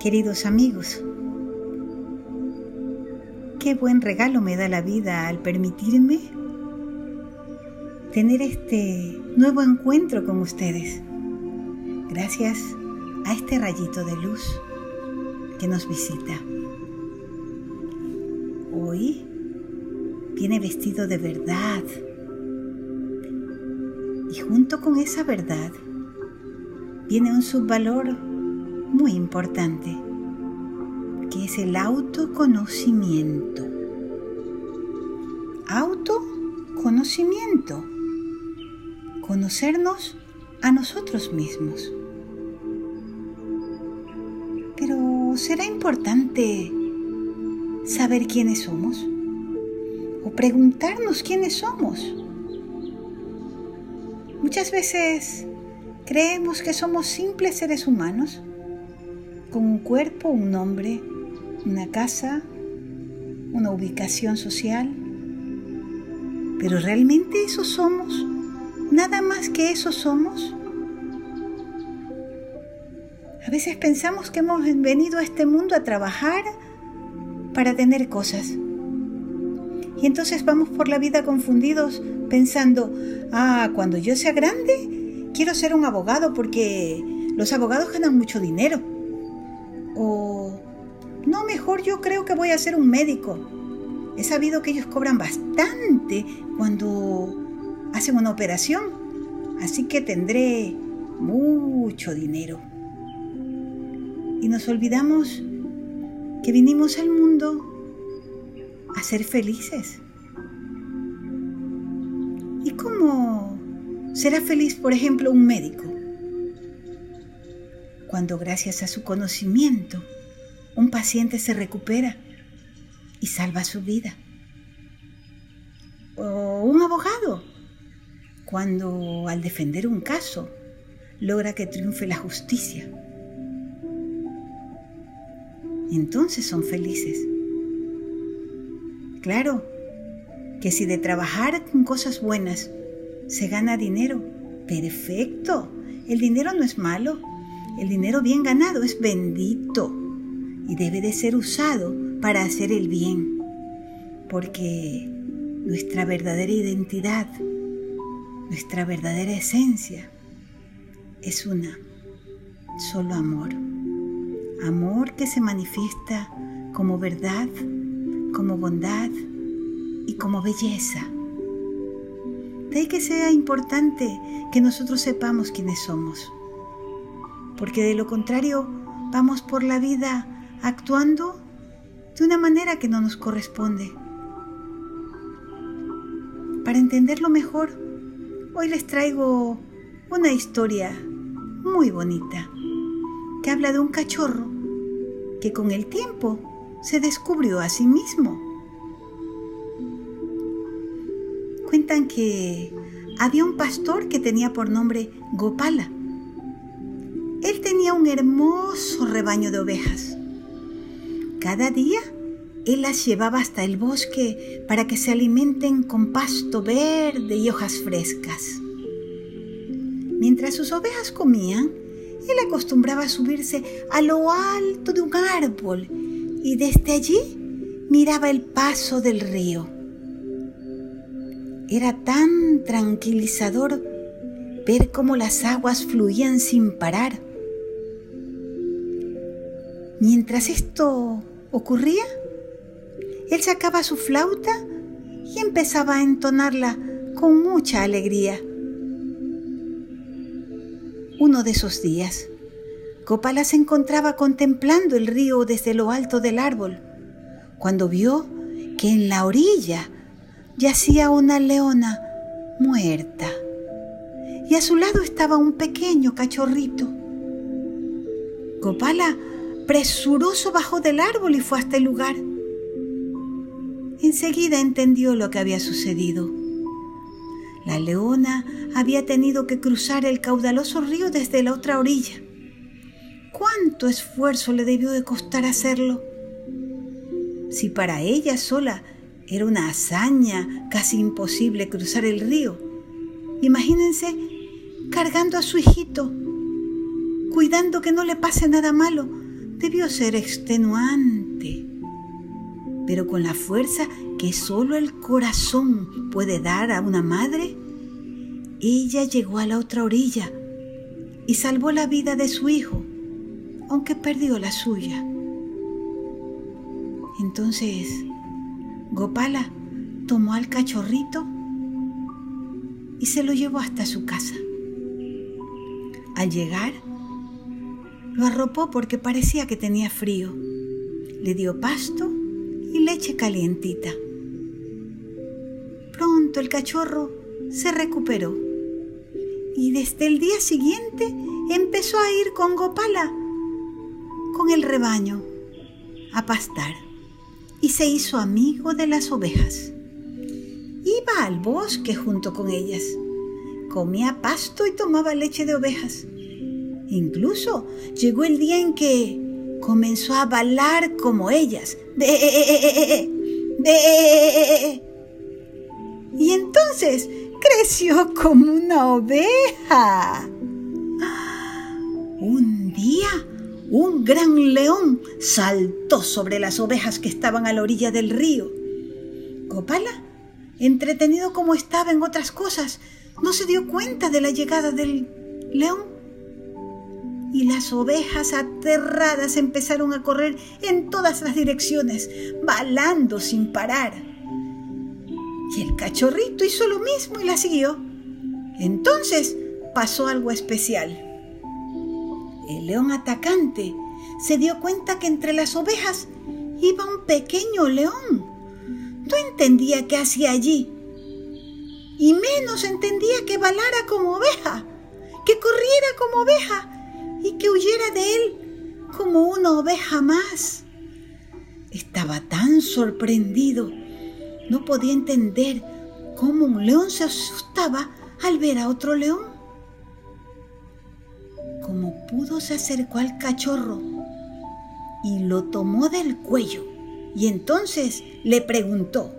Queridos amigos, qué buen regalo me da la vida al permitirme tener este nuevo encuentro con ustedes. Gracias a este rayito de luz que nos visita. Hoy viene vestido de verdad. Y junto con esa verdad viene un subvalor muy importante, que es el autoconocimiento. Autoconocimiento. Conocernos a nosotros mismos. Pero ¿será importante saber quiénes somos? ¿O preguntarnos quiénes somos? Muchas veces creemos que somos simples seres humanos con un cuerpo, un nombre, una casa, una ubicación social. Pero ¿realmente eso somos? ¿Nada más que eso somos? A veces pensamos que hemos venido a este mundo a trabajar para tener cosas. Y entonces vamos por la vida confundidos pensando, ah, cuando yo sea grande, quiero ser un abogado porque los abogados ganan mucho dinero. Mejor yo creo que voy a ser un médico. He sabido que ellos cobran bastante cuando hacen una operación, así que tendré mucho dinero. Y nos olvidamos que vinimos al mundo a ser felices. ¿Y cómo será feliz, por ejemplo, un médico? cuando gracias a su conocimiento un paciente se recupera y salva su vida. O un abogado, cuando al defender un caso logra que triunfe la justicia. Entonces son felices. Claro que si de trabajar con cosas buenas se gana dinero, perfecto. El dinero no es malo. El dinero bien ganado es bendito y debe de ser usado para hacer el bien, porque nuestra verdadera identidad, nuestra verdadera esencia es una, solo amor. Amor que se manifiesta como verdad, como bondad y como belleza. De ahí que sea importante que nosotros sepamos quiénes somos porque de lo contrario vamos por la vida actuando de una manera que no nos corresponde. Para entenderlo mejor, hoy les traigo una historia muy bonita que habla de un cachorro que con el tiempo se descubrió a sí mismo. Cuentan que había un pastor que tenía por nombre Gopala él tenía un hermoso rebaño de ovejas. Cada día él las llevaba hasta el bosque para que se alimenten con pasto verde y hojas frescas. Mientras sus ovejas comían, él acostumbraba a subirse a lo alto de un árbol y desde allí miraba el paso del río. Era tan tranquilizador ver cómo las aguas fluían sin parar Mientras esto ocurría, él sacaba su flauta y empezaba a entonarla con mucha alegría. Uno de esos días, Copala se encontraba contemplando el río desde lo alto del árbol, cuando vio que en la orilla yacía una leona muerta y a su lado estaba un pequeño cachorrito. Copala presuroso bajó del árbol y fue hasta el lugar. Enseguida entendió lo que había sucedido. La leona había tenido que cruzar el caudaloso río desde la otra orilla. ¿Cuánto esfuerzo le debió de costar hacerlo? Si para ella sola era una hazaña casi imposible cruzar el río, imagínense cargando a su hijito, cuidando que no le pase nada malo, debió ser extenuante, pero con la fuerza que solo el corazón puede dar a una madre, ella llegó a la otra orilla y salvó la vida de su hijo, aunque perdió la suya. Entonces, Gopala tomó al cachorrito y se lo llevó hasta su casa. Al llegar, lo arropó porque parecía que tenía frío. Le dio pasto y leche calientita. Pronto el cachorro se recuperó y desde el día siguiente empezó a ir con Gopala, con el rebaño, a pastar y se hizo amigo de las ovejas. Iba al bosque junto con ellas, comía pasto y tomaba leche de ovejas. Incluso llegó el día en que comenzó a balar como ellas. Y entonces creció como una oveja. Un día, un gran león saltó sobre las ovejas que estaban a la orilla del río. Copala, entretenido como estaba en otras cosas, no se dio cuenta de la llegada del león. Y las ovejas aterradas empezaron a correr en todas las direcciones, balando sin parar. Y el cachorrito hizo lo mismo y la siguió. Entonces pasó algo especial. El león atacante se dio cuenta que entre las ovejas iba un pequeño león. No entendía qué hacía allí. Y menos entendía que balara como oveja, que corriera como oveja y que huyera de él como una oveja más. Estaba tan sorprendido, no podía entender cómo un león se asustaba al ver a otro león. Como pudo se acercó al cachorro y lo tomó del cuello y entonces le preguntó,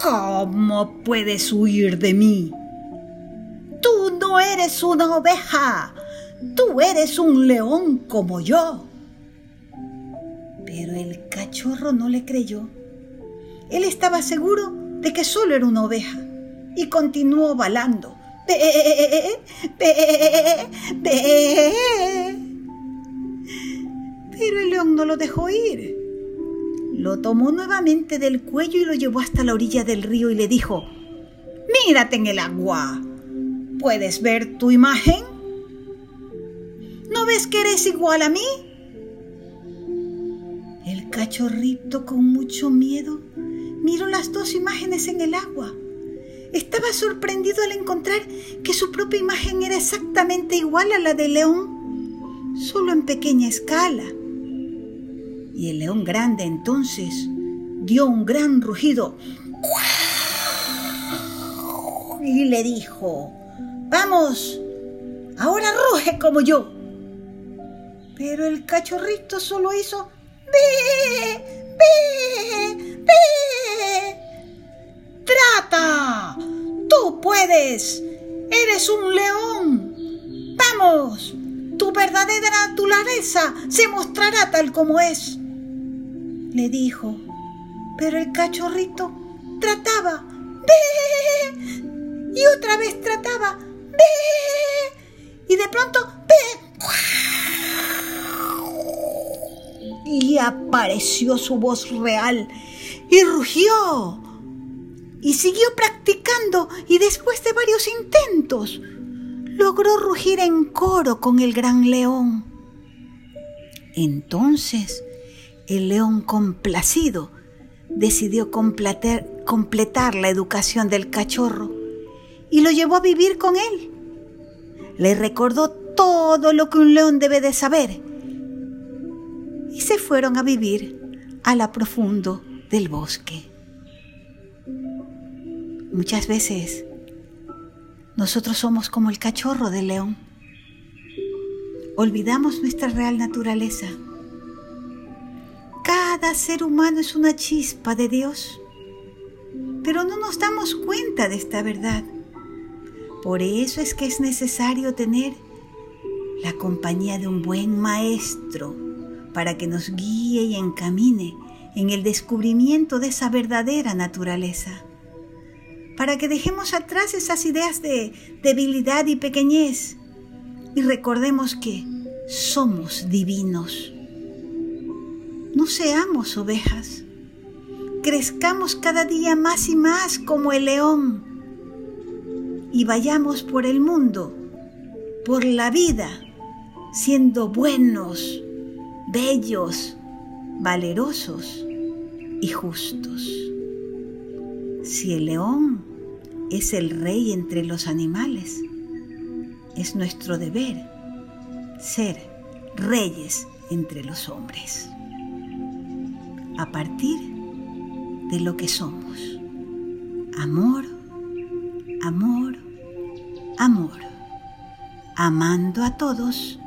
¿Cómo puedes huir de mí? Tú eres una oveja, tú eres un león como yo. Pero el cachorro no le creyó. Él estaba seguro de que solo era una oveja y continuó balando. Pero el león no lo dejó ir. Lo tomó nuevamente del cuello y lo llevó hasta la orilla del río y le dijo, Mírate en el agua. ¿Puedes ver tu imagen? ¿No ves que eres igual a mí? El cachorrito con mucho miedo miró las dos imágenes en el agua. Estaba sorprendido al encontrar que su propia imagen era exactamente igual a la del león, solo en pequeña escala. Y el león grande entonces dio un gran rugido y le dijo, vamos, ahora ruge como yo. Pero el cachorrito solo hizo, ve, ve, ve. Trata, tú puedes, eres un león. Vamos, tu verdadera naturaleza se mostrará tal como es le dijo. Pero el cachorrito trataba, ¡Ve! Y otra vez trataba, Y de pronto. Y apareció su voz real y rugió. Y siguió practicando y después de varios intentos logró rugir en coro con el gran león. Entonces el león complacido decidió completar la educación del cachorro y lo llevó a vivir con él. Le recordó todo lo que un león debe de saber y se fueron a vivir a la profundo del bosque. Muchas veces nosotros somos como el cachorro del león. Olvidamos nuestra real naturaleza cada ser humano es una chispa de Dios, pero no nos damos cuenta de esta verdad. Por eso es que es necesario tener la compañía de un buen maestro para que nos guíe y encamine en el descubrimiento de esa verdadera naturaleza, para que dejemos atrás esas ideas de debilidad y pequeñez y recordemos que somos divinos. No seamos ovejas, crezcamos cada día más y más como el león y vayamos por el mundo, por la vida, siendo buenos, bellos, valerosos y justos. Si el león es el rey entre los animales, es nuestro deber ser reyes entre los hombres. A partir de lo que somos. Amor, amor, amor. Amando a todos,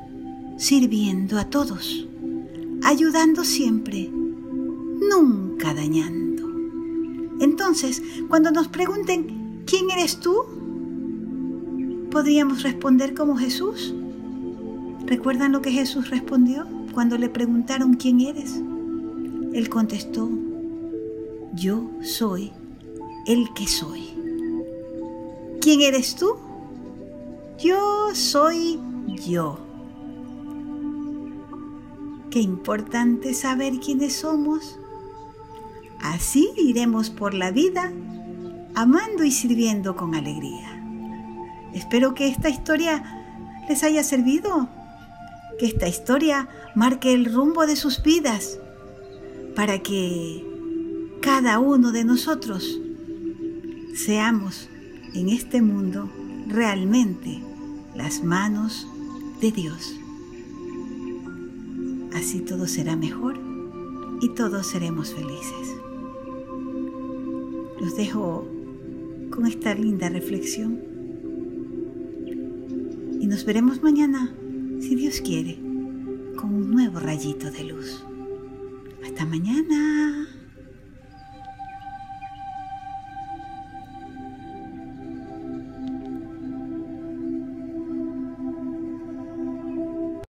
sirviendo a todos ayudando siempre, nunca dañando. Entonces, cuando nos pregunten, ¿quién eres tú? Podríamos responder como Jesús. ¿Recuerdan lo que Jesús respondió cuando le preguntaron quién eres? Él contestó, yo soy el que soy. ¿Quién eres tú? Yo soy yo. Qué importante saber quiénes somos. Así iremos por la vida amando y sirviendo con alegría. Espero que esta historia les haya servido, que esta historia marque el rumbo de sus vidas, para que cada uno de nosotros seamos en este mundo realmente las manos de Dios. Así todo será mejor y todos seremos felices. Los dejo con esta linda reflexión y nos veremos mañana, si Dios quiere, con un nuevo rayito de luz. Hasta mañana.